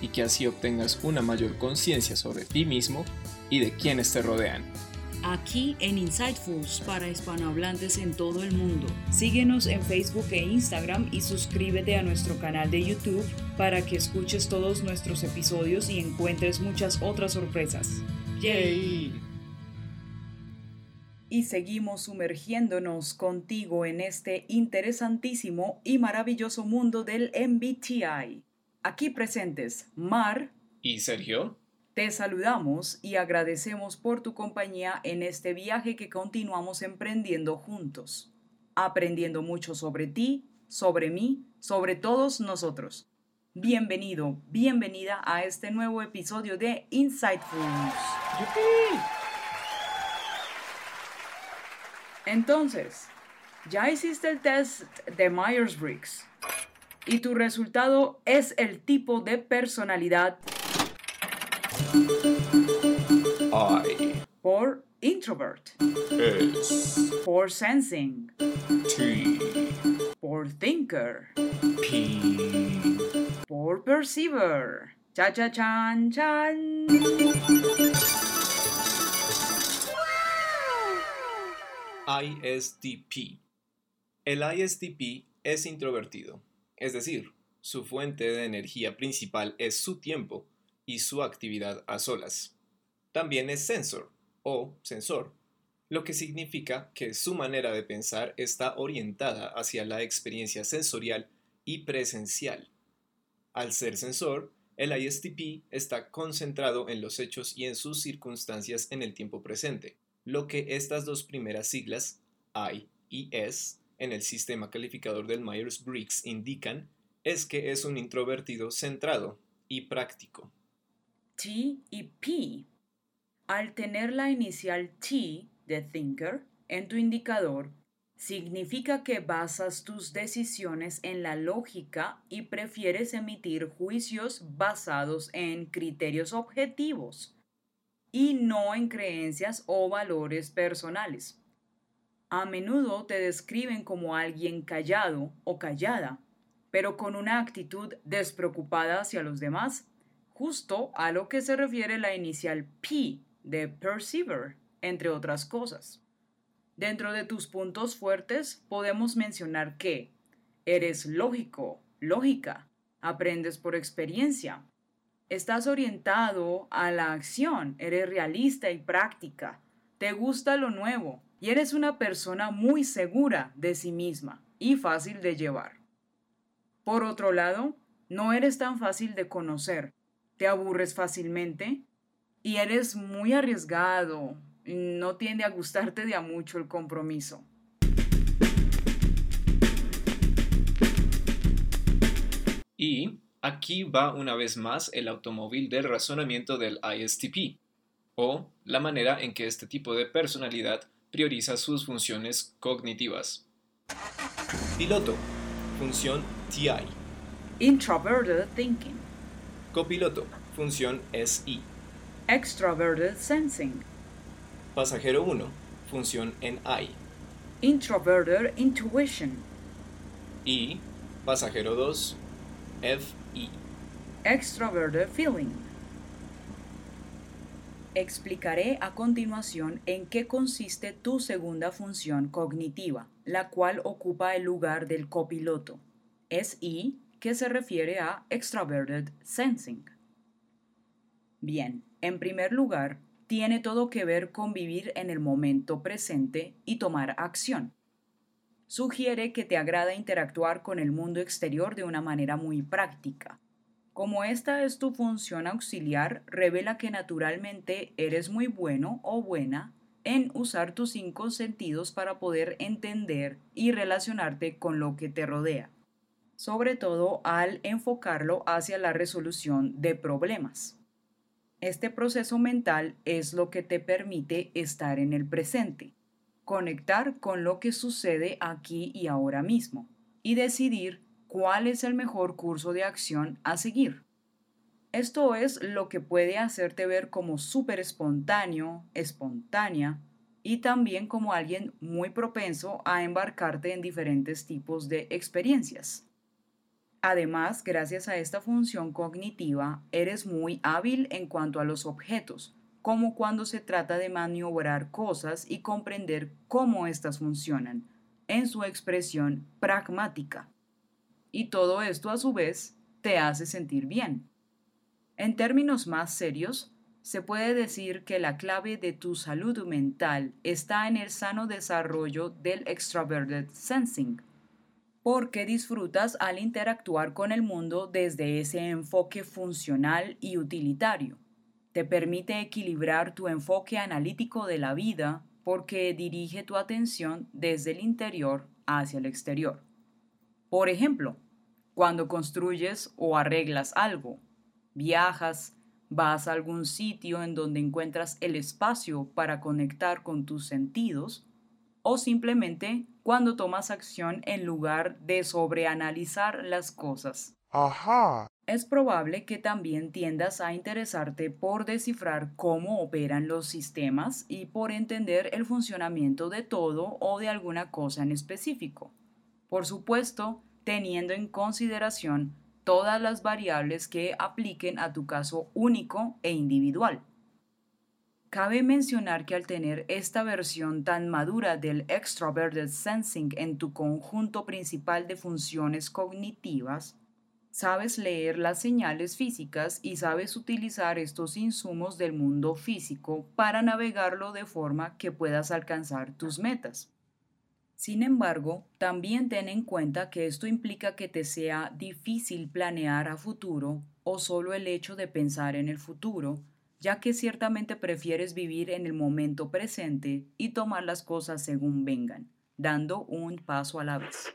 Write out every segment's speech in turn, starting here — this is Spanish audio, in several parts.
y que así obtengas una mayor conciencia sobre ti mismo y de quienes te rodean. Aquí en Insightfuls para hispanohablantes en todo el mundo. Síguenos en Facebook e Instagram y suscríbete a nuestro canal de YouTube para que escuches todos nuestros episodios y encuentres muchas otras sorpresas. ¡Yay! Y seguimos sumergiéndonos contigo en este interesantísimo y maravilloso mundo del MBTI. Aquí presentes Mar y Sergio. Te saludamos y agradecemos por tu compañía en este viaje que continuamos emprendiendo juntos, aprendiendo mucho sobre ti, sobre mí, sobre todos nosotros. Bienvenido, bienvenida a este nuevo episodio de Insightfuls. Entonces, ya hiciste el test de Myers-Briggs y tu resultado es el tipo de personalidad I. Por introvert. S. For sensing. T. For thinker. P. For perceiver. Cha cha chan chan. ISTP. El ISTP es introvertido, es decir, su fuente de energía principal es su tiempo y su actividad a solas. También es sensor o sensor, lo que significa que su manera de pensar está orientada hacia la experiencia sensorial y presencial. Al ser sensor, el ISTP está concentrado en los hechos y en sus circunstancias en el tiempo presente, lo que estas dos primeras siglas, I y S, en el sistema calificador del Myers-Briggs indican es que es un introvertido centrado y práctico. T y P. Al tener la inicial T de thinker en tu indicador, significa que basas tus decisiones en la lógica y prefieres emitir juicios basados en criterios objetivos y no en creencias o valores personales. A menudo te describen como alguien callado o callada, pero con una actitud despreocupada hacia los demás justo a lo que se refiere la inicial P de perceiver, entre otras cosas. Dentro de tus puntos fuertes podemos mencionar que eres lógico, lógica, aprendes por experiencia, estás orientado a la acción, eres realista y práctica, te gusta lo nuevo y eres una persona muy segura de sí misma y fácil de llevar. Por otro lado, no eres tan fácil de conocer, te aburres fácilmente y eres muy arriesgado. No tiende a gustarte de a mucho el compromiso. Y aquí va una vez más el automóvil del razonamiento del ISTP, o la manera en que este tipo de personalidad prioriza sus funciones cognitivas. Piloto, función TI. Introverted thinking. Copiloto, función SI. Extroverted sensing. Pasajero 1, función NI. Introverted intuition. Y pasajero 2, FI. Extroverted feeling. Explicaré a continuación en qué consiste tu segunda función cognitiva, la cual ocupa el lugar del copiloto. SI que se refiere a extroverted sensing. Bien, en primer lugar, tiene todo que ver con vivir en el momento presente y tomar acción. Sugiere que te agrada interactuar con el mundo exterior de una manera muy práctica. Como esta es tu función auxiliar, revela que naturalmente eres muy bueno o buena en usar tus cinco sentidos para poder entender y relacionarte con lo que te rodea sobre todo al enfocarlo hacia la resolución de problemas. Este proceso mental es lo que te permite estar en el presente, conectar con lo que sucede aquí y ahora mismo y decidir cuál es el mejor curso de acción a seguir. Esto es lo que puede hacerte ver como súper espontáneo, espontánea y también como alguien muy propenso a embarcarte en diferentes tipos de experiencias. Además, gracias a esta función cognitiva, eres muy hábil en cuanto a los objetos, como cuando se trata de maniobrar cosas y comprender cómo éstas funcionan, en su expresión pragmática. Y todo esto a su vez te hace sentir bien. En términos más serios, se puede decir que la clave de tu salud mental está en el sano desarrollo del extroverted sensing porque disfrutas al interactuar con el mundo desde ese enfoque funcional y utilitario. Te permite equilibrar tu enfoque analítico de la vida porque dirige tu atención desde el interior hacia el exterior. Por ejemplo, cuando construyes o arreglas algo, viajas, vas a algún sitio en donde encuentras el espacio para conectar con tus sentidos, o simplemente cuando tomas acción en lugar de sobreanalizar las cosas. Ajá. Es probable que también tiendas a interesarte por descifrar cómo operan los sistemas y por entender el funcionamiento de todo o de alguna cosa en específico. Por supuesto, teniendo en consideración todas las variables que apliquen a tu caso único e individual. Cabe mencionar que al tener esta versión tan madura del extroverted sensing en tu conjunto principal de funciones cognitivas, sabes leer las señales físicas y sabes utilizar estos insumos del mundo físico para navegarlo de forma que puedas alcanzar tus metas. Sin embargo, también ten en cuenta que esto implica que te sea difícil planear a futuro o solo el hecho de pensar en el futuro ya que ciertamente prefieres vivir en el momento presente y tomar las cosas según vengan, dando un paso a la vez.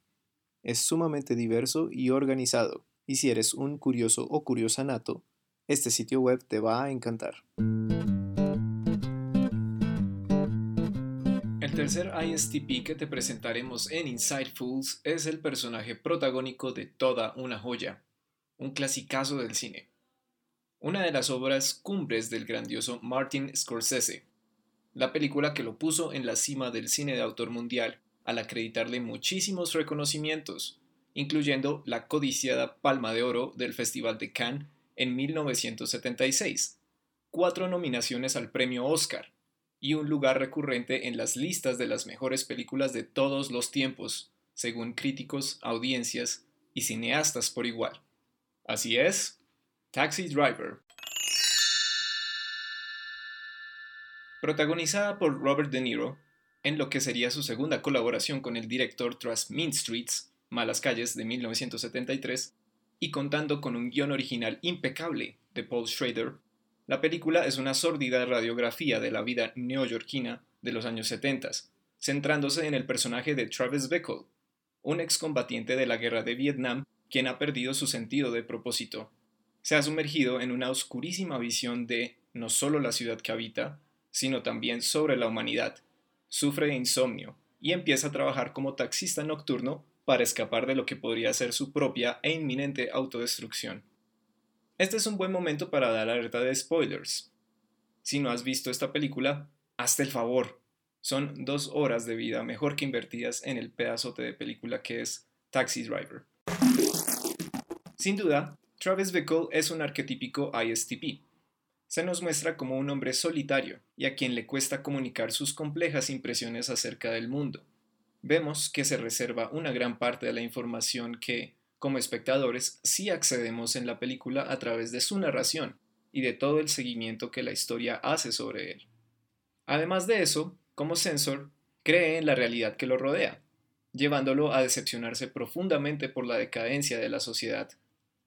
Es sumamente diverso y organizado, y si eres un curioso o curiosa nato, este sitio web te va a encantar. El tercer ISTP que te presentaremos en Insightfuls es el personaje protagónico de toda una joya, un clasicazo del cine. Una de las obras cumbres del grandioso Martin Scorsese, la película que lo puso en la cima del cine de autor mundial al acreditarle muchísimos reconocimientos, incluyendo la codiciada Palma de Oro del Festival de Cannes en 1976, cuatro nominaciones al premio Oscar y un lugar recurrente en las listas de las mejores películas de todos los tiempos, según críticos, audiencias y cineastas por igual. Así es, Taxi Driver. Protagonizada por Robert De Niro, en lo que sería su segunda colaboración con el director tras Mean Streets, Malas Calles de 1973, y contando con un guion original impecable de Paul Schrader, la película es una sórdida radiografía de la vida neoyorquina de los años 70, centrándose en el personaje de Travis Bickle, un excombatiente de la guerra de Vietnam quien ha perdido su sentido de propósito. Se ha sumergido en una oscurísima visión de no solo la ciudad que habita, sino también sobre la humanidad, sufre de insomnio y empieza a trabajar como taxista nocturno para escapar de lo que podría ser su propia e inminente autodestrucción. Este es un buen momento para dar alerta de spoilers. Si no has visto esta película, hazte el favor. Son dos horas de vida mejor que invertidas en el pedazote de película que es Taxi Driver. Sin duda, Travis Bickle es un arquetípico ISTP. Se nos muestra como un hombre solitario y a quien le cuesta comunicar sus complejas impresiones acerca del mundo. Vemos que se reserva una gran parte de la información que, como espectadores, sí accedemos en la película a través de su narración y de todo el seguimiento que la historia hace sobre él. Además de eso, como censor, cree en la realidad que lo rodea, llevándolo a decepcionarse profundamente por la decadencia de la sociedad.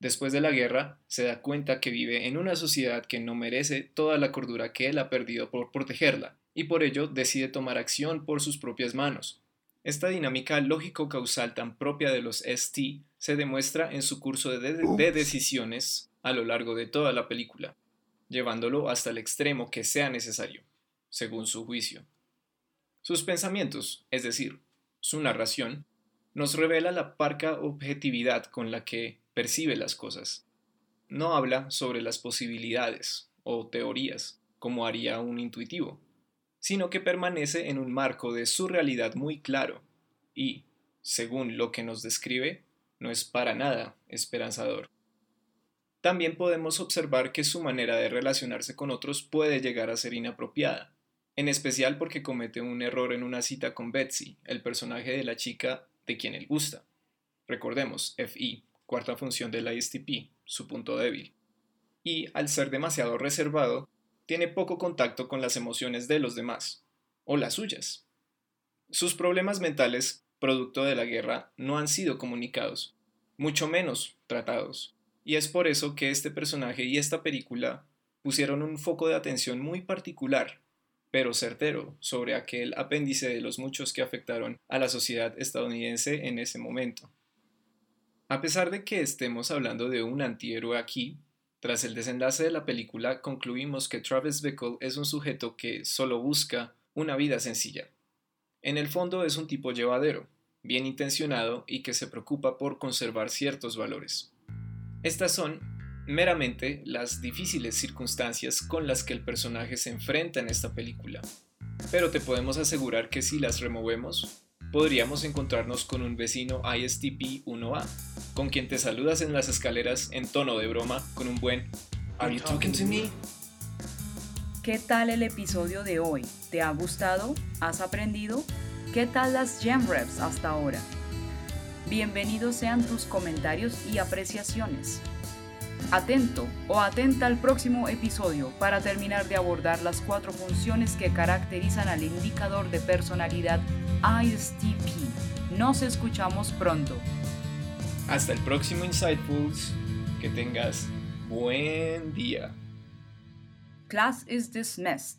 Después de la guerra, se da cuenta que vive en una sociedad que no merece toda la cordura que él ha perdido por protegerla, y por ello decide tomar acción por sus propias manos. Esta dinámica lógico-causal tan propia de los ST se demuestra en su curso de, de decisiones a lo largo de toda la película, llevándolo hasta el extremo que sea necesario, según su juicio. Sus pensamientos, es decir, su narración, nos revela la parca objetividad con la que percibe las cosas. No habla sobre las posibilidades o teorías, como haría un intuitivo, sino que permanece en un marco de su realidad muy claro y, según lo que nos describe, no es para nada esperanzador. También podemos observar que su manera de relacionarse con otros puede llegar a ser inapropiada, en especial porque comete un error en una cita con Betsy, el personaje de la chica de quien él gusta. Recordemos, FI, cuarta función de la ISTP, su punto débil. Y, al ser demasiado reservado, tiene poco contacto con las emociones de los demás, o las suyas. Sus problemas mentales, producto de la guerra, no han sido comunicados, mucho menos tratados, y es por eso que este personaje y esta película pusieron un foco de atención muy particular pero certero sobre aquel apéndice de los muchos que afectaron a la sociedad estadounidense en ese momento. A pesar de que estemos hablando de un antihéroe aquí, tras el desenlace de la película concluimos que Travis Bickle es un sujeto que solo busca una vida sencilla. En el fondo es un tipo llevadero, bien intencionado y que se preocupa por conservar ciertos valores. Estas son meramente las difíciles circunstancias con las que el personaje se enfrenta en esta película. Pero te podemos asegurar que si las removemos, podríamos encontrarnos con un vecino ISTP 1A, con quien te saludas en las escaleras en tono de broma con un buen ¿Are you talking to me? ¿Qué tal el episodio de hoy? ¿Te ha gustado? ¿Has aprendido? ¿Qué tal las Gem Reps hasta ahora? Bienvenidos sean tus comentarios y apreciaciones. Atento o atenta al próximo episodio para terminar de abordar las cuatro funciones que caracterizan al indicador de personalidad ISTP. Nos escuchamos pronto. Hasta el próximo Insightfuls. Que tengas buen día. Class is dismissed.